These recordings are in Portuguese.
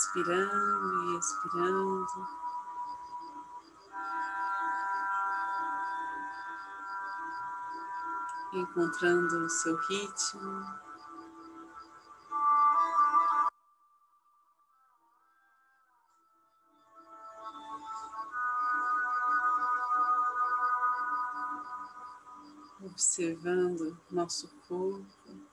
inspirando e expirando. Encontrando o seu ritmo. observando nosso corpo.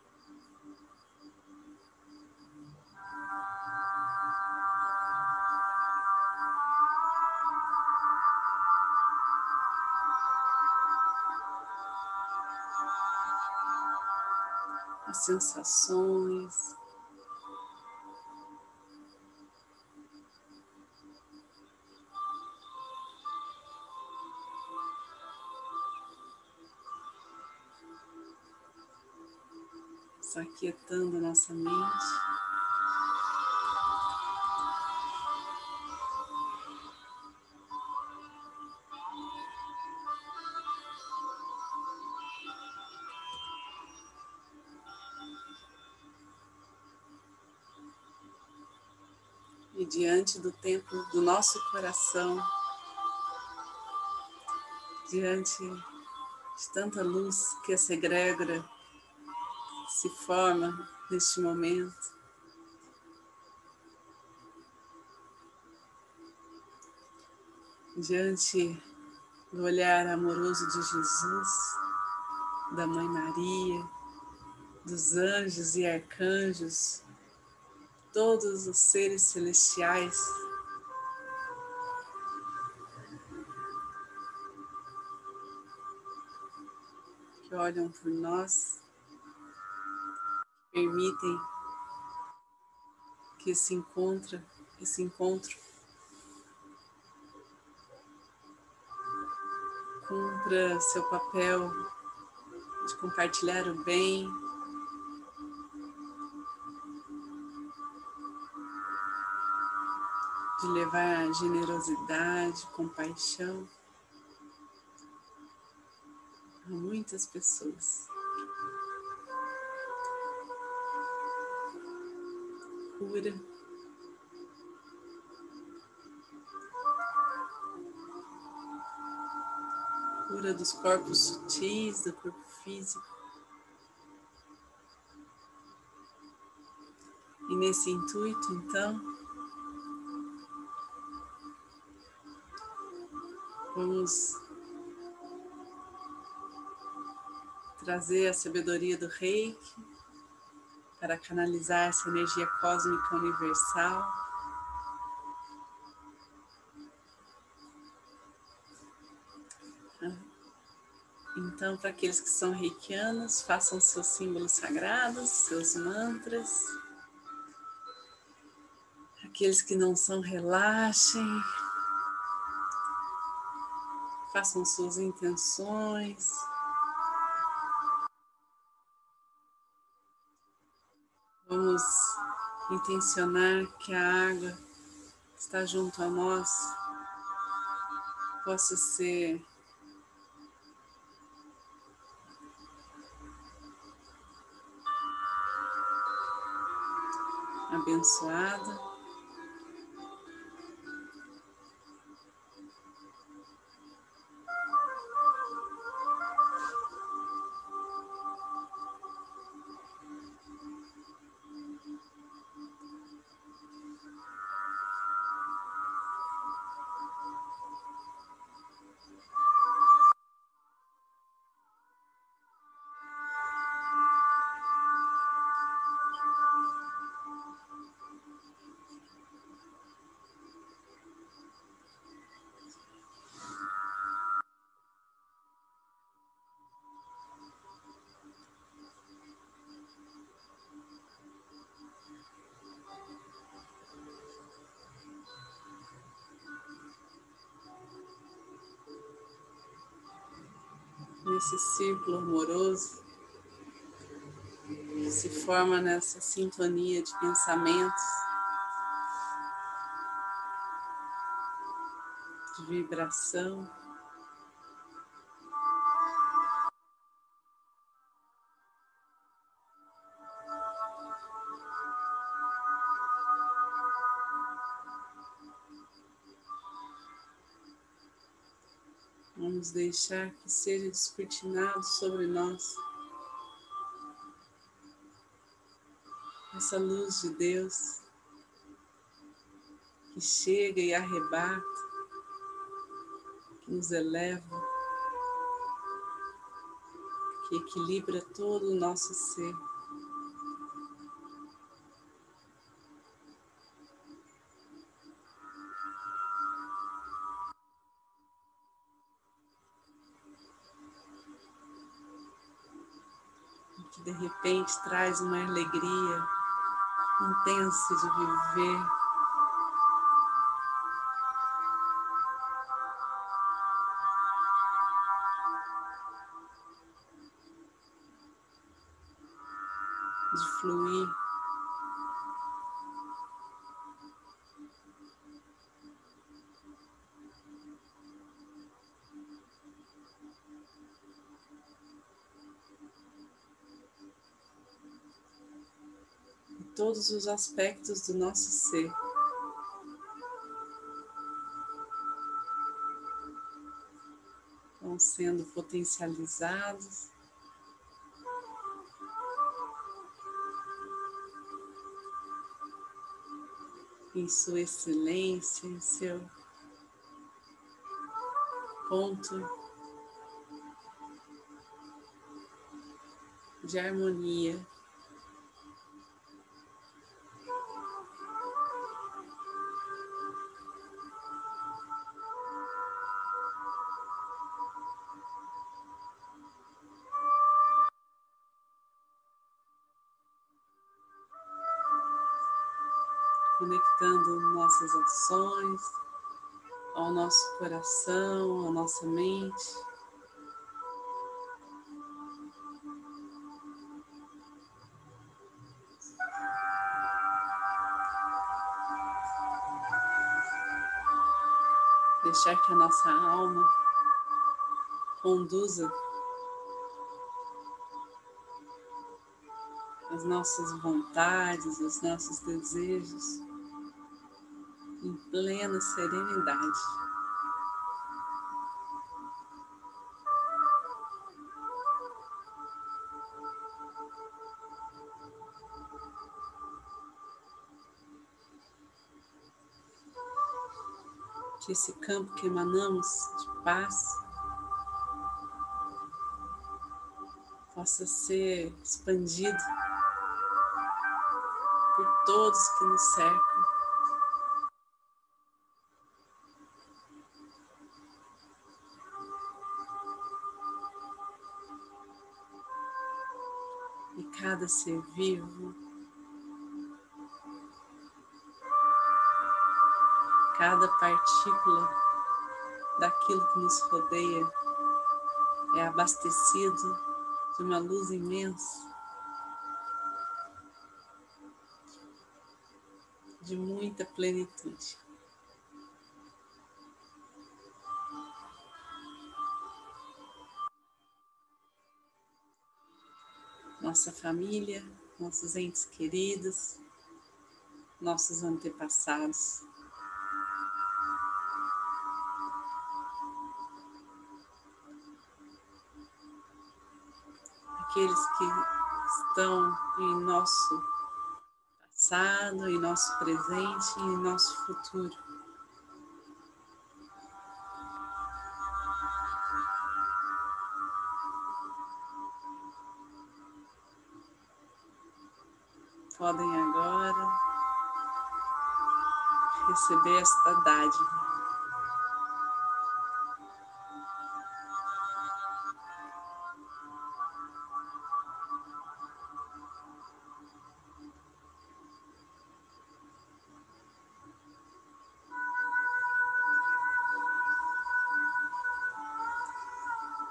Sensações. só aquietando a nossa mente. Diante do templo do nosso coração, diante de tanta luz que essa egrégora se forma neste momento. Diante do olhar amoroso de Jesus, da Mãe Maria, dos anjos e arcanjos, todos os seres celestiais. Que olham por nós permitem que esse encontro, esse encontro cumpra seu papel de compartilhar o bem, de levar generosidade, compaixão a muitas pessoas. cura. Cura dos corpos sutis, do corpo físico. E nesse intuito, então, vamos trazer a sabedoria do reiki para canalizar essa energia cósmica universal. Então, para aqueles que são reikianos, façam seus símbolos sagrados, seus mantras. Aqueles que não são, relaxem. Façam suas intenções. Vamos intencionar que a água que está junto a nós possa ser abençoada. Nesse círculo amoroso que se forma nessa sintonia de pensamentos, de vibração. Vamos deixar que seja descortinado sobre nós essa luz de Deus que chega e arrebata, que nos eleva, que equilibra todo o nosso ser. Repente traz uma alegria intensa de viver. De fluir. Todos os aspectos do nosso ser. Vão sendo potencializados. Em sua excelência, em seu ponto de harmonia. Ações ao nosso coração, à nossa mente. Deixar que a nossa alma conduza as nossas vontades, os nossos desejos em plena serenidade. Que esse campo que emanamos de paz possa ser expandido por todos que nos cercam. Cada ser vivo, cada partícula daquilo que nos rodeia é abastecido de uma luz imensa de muita plenitude. Nossa família, nossos entes queridos, nossos antepassados. Aqueles que estão em nosso passado, em nosso presente e em nosso futuro. Podem agora receber esta dádiva.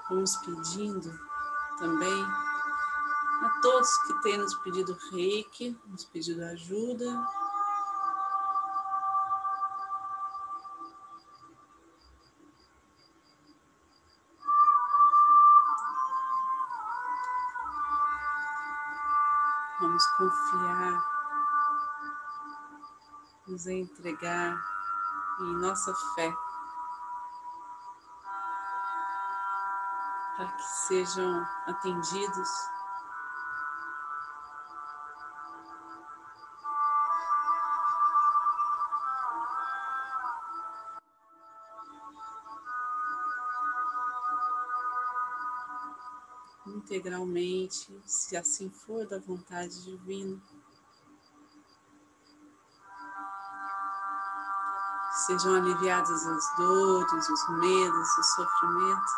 Vamos pedindo também todos que têm nos pedido reiki, nos pedido ajuda. Vamos confiar, nos entregar em nossa fé. para que sejam atendidos. Integralmente, se assim for da vontade divina. Sejam aliviadas as dores, os medos, os sofrimentos.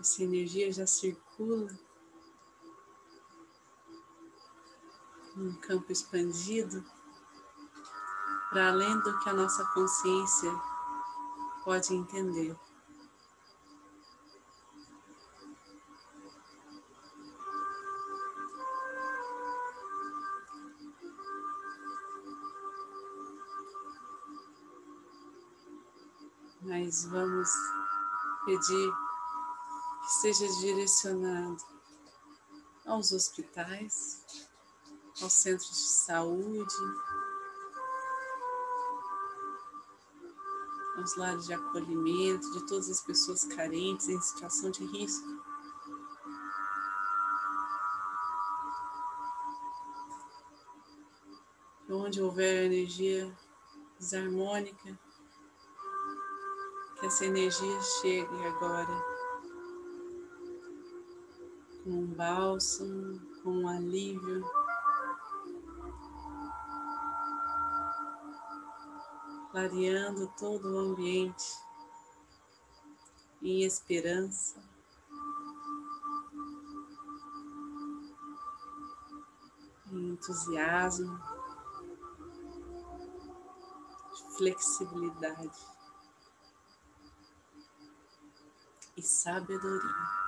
Essa energia já circula num campo expandido para além do que a nossa consciência pode entender. Mas vamos pedir seja direcionado aos hospitais, aos centros de saúde, aos lares de acolhimento de todas as pessoas carentes em situação de risco. Onde houver energia desarmônica, que essa energia chegue agora com um bálsamo, com um alívio. Clareando todo o ambiente em esperança. Em entusiasmo, flexibilidade e sabedoria.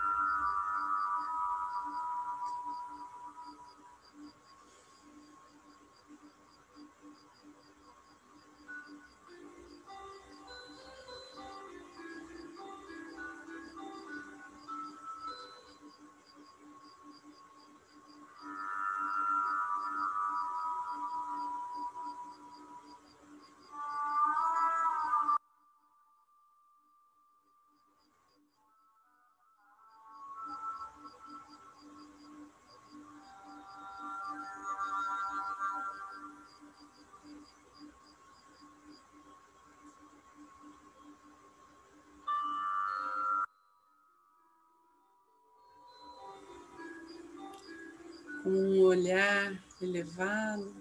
Um olhar elevado,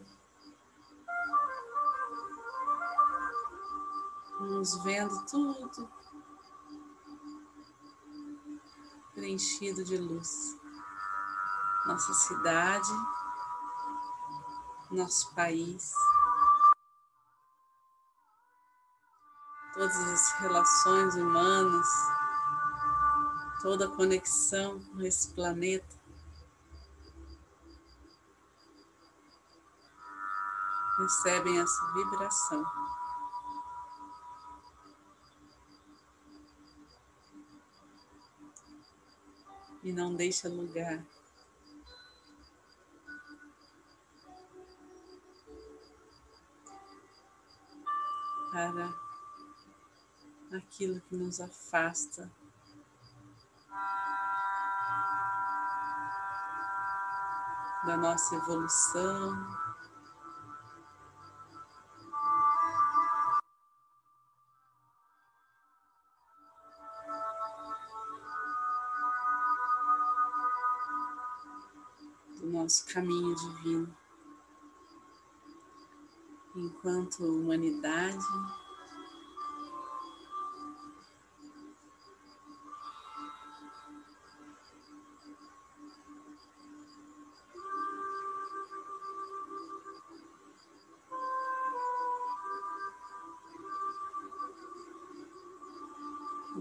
vamos vendo tudo preenchido de luz. Nossa cidade, nosso país, todas as relações humanas, toda a conexão com esse planeta. Recebem essa vibração. E não deixa lugar. Para aquilo que nos afasta. Da nossa evolução, nosso caminho divino. enquanto humanidade.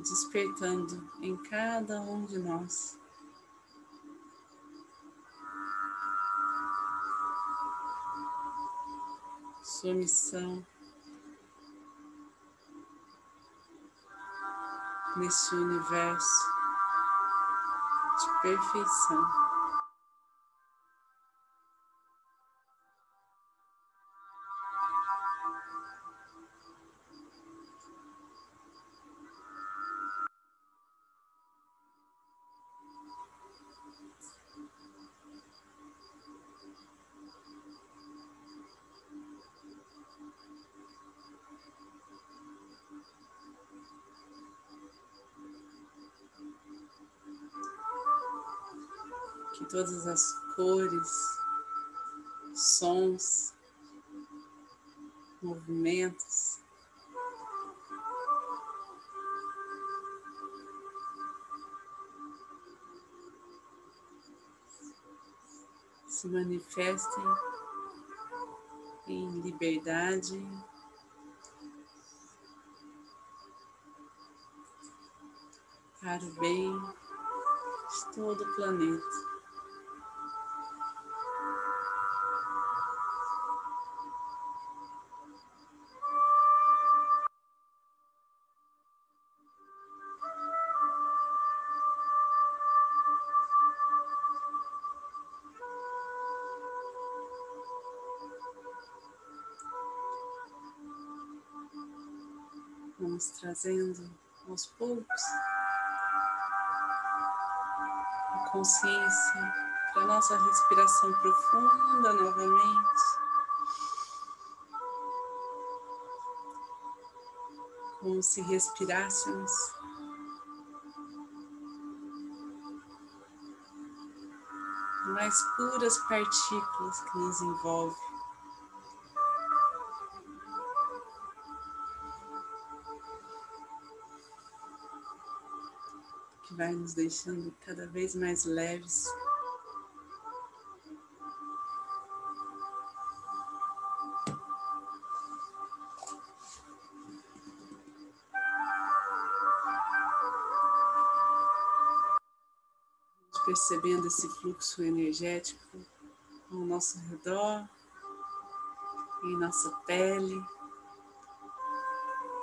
despertando em cada um de nós. Sua missão nesse universo de perfeição. Que todas as cores, sons, movimentos, se manifestem em liberdade. Para o bem de todo o planeta. Vamos trazendo aos poucos a consciência para nossa respiração profunda novamente. Como se respirássemos mais puras partículas que nos envolvem. Vai nos deixando cada vez mais leves. Percebendo esse fluxo energético ao nosso redor, em nossa pele,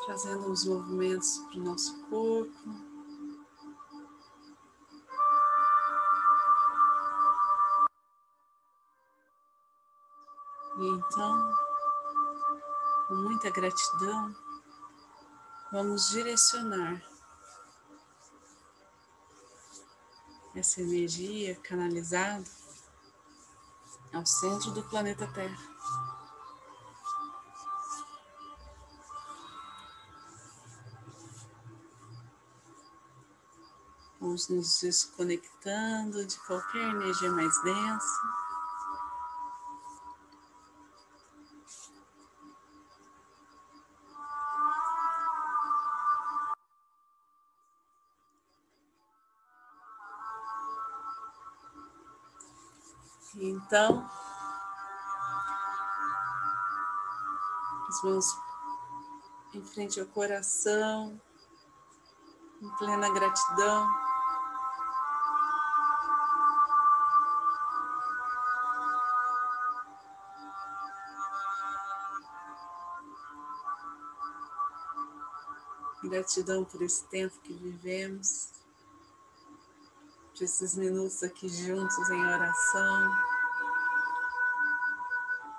trazendo os movimentos para o nosso corpo. E então, com muita gratidão, vamos direcionar essa energia canalizada ao centro do planeta Terra. Vamos nos desconectando de qualquer energia mais densa. Então, as mãos em frente ao coração, em plena gratidão. Gratidão por esse tempo que vivemos, esses minutos aqui juntos em oração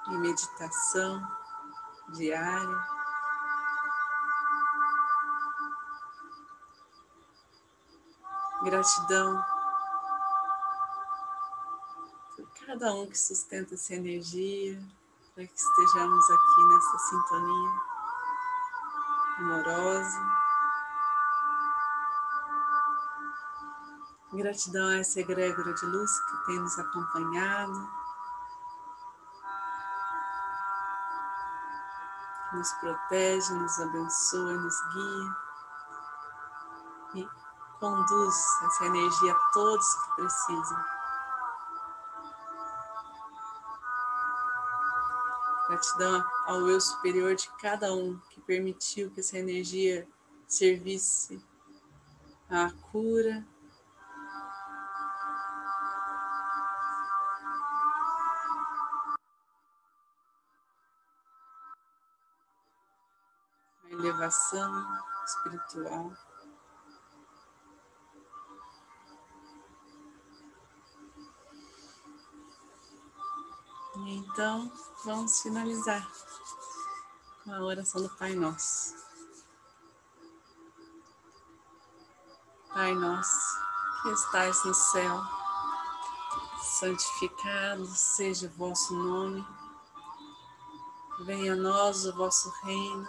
e meditação diária. Gratidão por cada um que sustenta essa energia, para que estejamos aqui nessa sintonia amorosa. Gratidão a essa egrégora de luz que tem nos acompanhado nos protege, nos abençoa, nos guia e conduz essa energia a todos que precisam. Gratidão ao eu superior de cada um que permitiu que essa energia servisse à cura, espiritual. Então, vamos finalizar com a oração do Pai Nosso. Pai Nosso, que estais no céu, santificado seja o vosso nome, venha a nós o vosso reino,